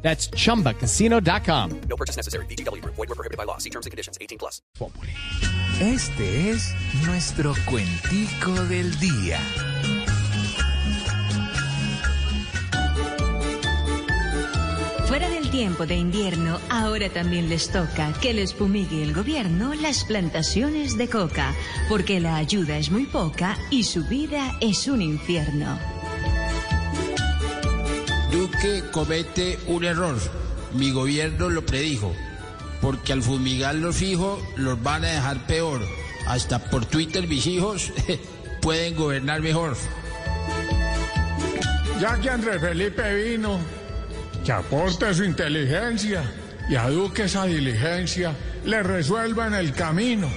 That's chumbacasino.com. No purchase necessary. BGW. Void were prohibited by law. See terms and conditions. 18 plus. Este es nuestro cuentico del día. Fuera del tiempo de invierno, ahora también les toca que les fumigue el gobierno las plantaciones de coca, porque la ayuda es muy poca y su vida es un infierno. Duque comete un error. Mi gobierno lo predijo. Porque al fumigar los hijos los van a dejar peor. Hasta por Twitter mis hijos pueden gobernar mejor. Ya que Andrés Felipe vino, que aporte su inteligencia y a Duque esa diligencia le resuelva en el camino.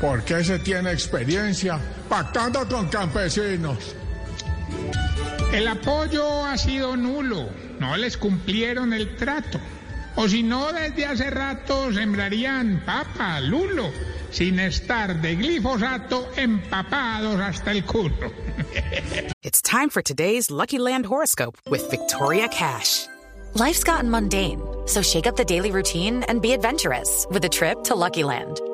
Porque ese tiene experiencia pactando con campesinos. El apoyo ha sido nulo, no les cumplieron el trato. O si no, desde hace rato sembrarían papa, lulo, sin estar de glifosato empapados hasta el culo. It's time for today's Lucky Land horoscope with Victoria Cash. Life's gotten mundane, so shake up the daily routine and be adventurous with a trip to Lucky Land.